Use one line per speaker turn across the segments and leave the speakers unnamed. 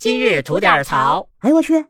今日吐点槽。
哎呦我去！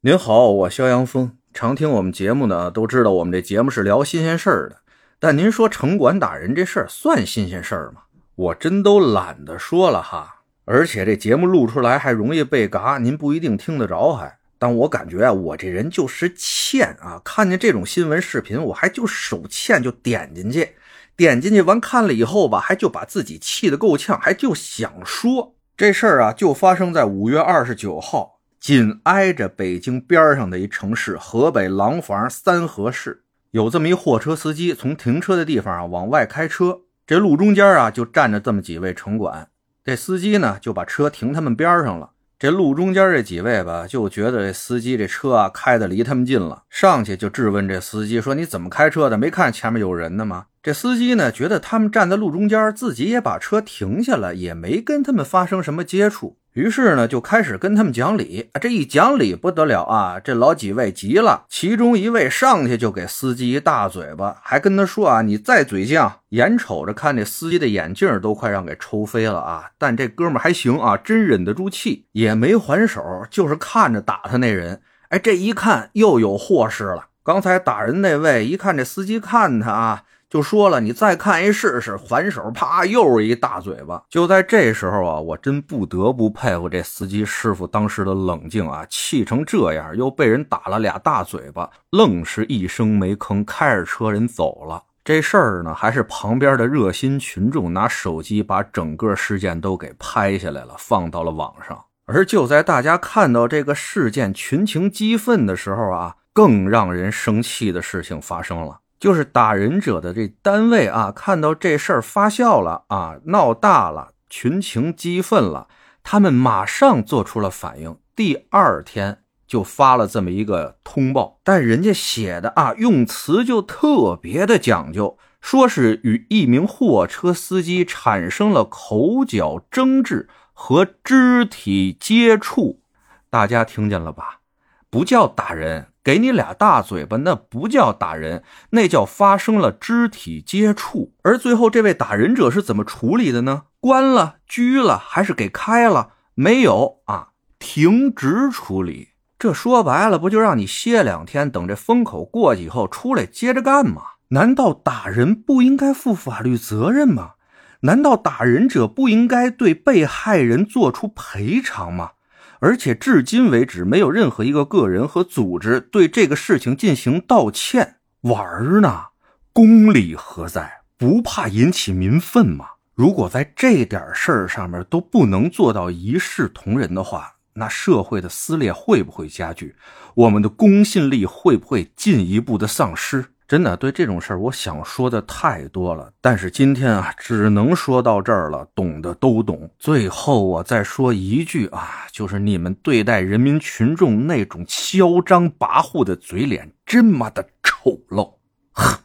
您好，我肖阳峰。常听我们节目呢，都知道我们这节目是聊新鲜事儿的。但您说城管打人这事儿算新鲜事儿吗？我真都懒得说了哈。而且这节目录出来还容易被嘎，您不一定听得着还。但我感觉啊，我这人就是欠啊，看见这种新闻视频，我还就手欠就点进去，点进去完看了以后吧，还就把自己气得够呛，还就想说这事儿啊，就发生在五月二十九号。紧挨着北京边上的一城市，河北廊坊三河市，有这么一货车司机从停车的地方啊往外开车，这路中间啊就站着这么几位城管，这司机呢就把车停他们边上了。这路中间这几位吧就觉得这司机这车啊开的离他们近了，上去就质问这司机说：“你怎么开车的？没看前面有人呢吗？”这司机呢觉得他们站在路中间，自己也把车停下了，也没跟他们发生什么接触。于是呢，就开始跟他们讲理。这一讲理不得了啊，这老几位急了，其中一位上去就给司机一大嘴巴，还跟他说啊：“你再嘴犟！”眼瞅着看这司机的眼镜都快让给抽飞了啊！但这哥们还行啊，真忍得住气，也没还手，就是看着打他那人。哎，这一看又有祸事了。刚才打人那位一看这司机看他啊。就说了，你再看一试试，反手，啪，又是一大嘴巴。就在这时候啊，我真不得不佩服这司机师傅当时的冷静啊，气成这样，又被人打了俩大嘴巴，愣是一声没吭，开着车人走了。这事儿呢，还是旁边的热心群众拿手机把整个事件都给拍下来了，放到了网上。而就在大家看到这个事件群情激愤的时候啊，更让人生气的事情发生了。就是打人者的这单位啊，看到这事儿发酵了啊，闹大了，群情激愤了，他们马上做出了反应，第二天就发了这么一个通报，但人家写的啊，用词就特别的讲究，说是与一名货车司机产生了口角争执和肢体接触，大家听见了吧？不叫打人。给你俩大嘴巴，那不叫打人，那叫发生了肢体接触。而最后这位打人者是怎么处理的呢？关了、拘了，还是给开了？没有啊，停职处理。这说白了，不就让你歇两天，等这风口过去以后出来接着干吗？难道打人不应该负法律责任吗？难道打人者不应该对被害人做出赔偿吗？而且至今为止，没有任何一个个人和组织对这个事情进行道歉。玩儿呢？公理何在？不怕引起民愤吗？如果在这点事儿上面都不能做到一视同仁的话，那社会的撕裂会不会加剧？我们的公信力会不会进一步的丧失？真的对这种事儿，我想说的太多了，但是今天啊，只能说到这儿了。懂的都懂。最后我再说一句啊，就是你们对待人民群众那种嚣张跋扈的嘴脸，真妈的丑陋！哼。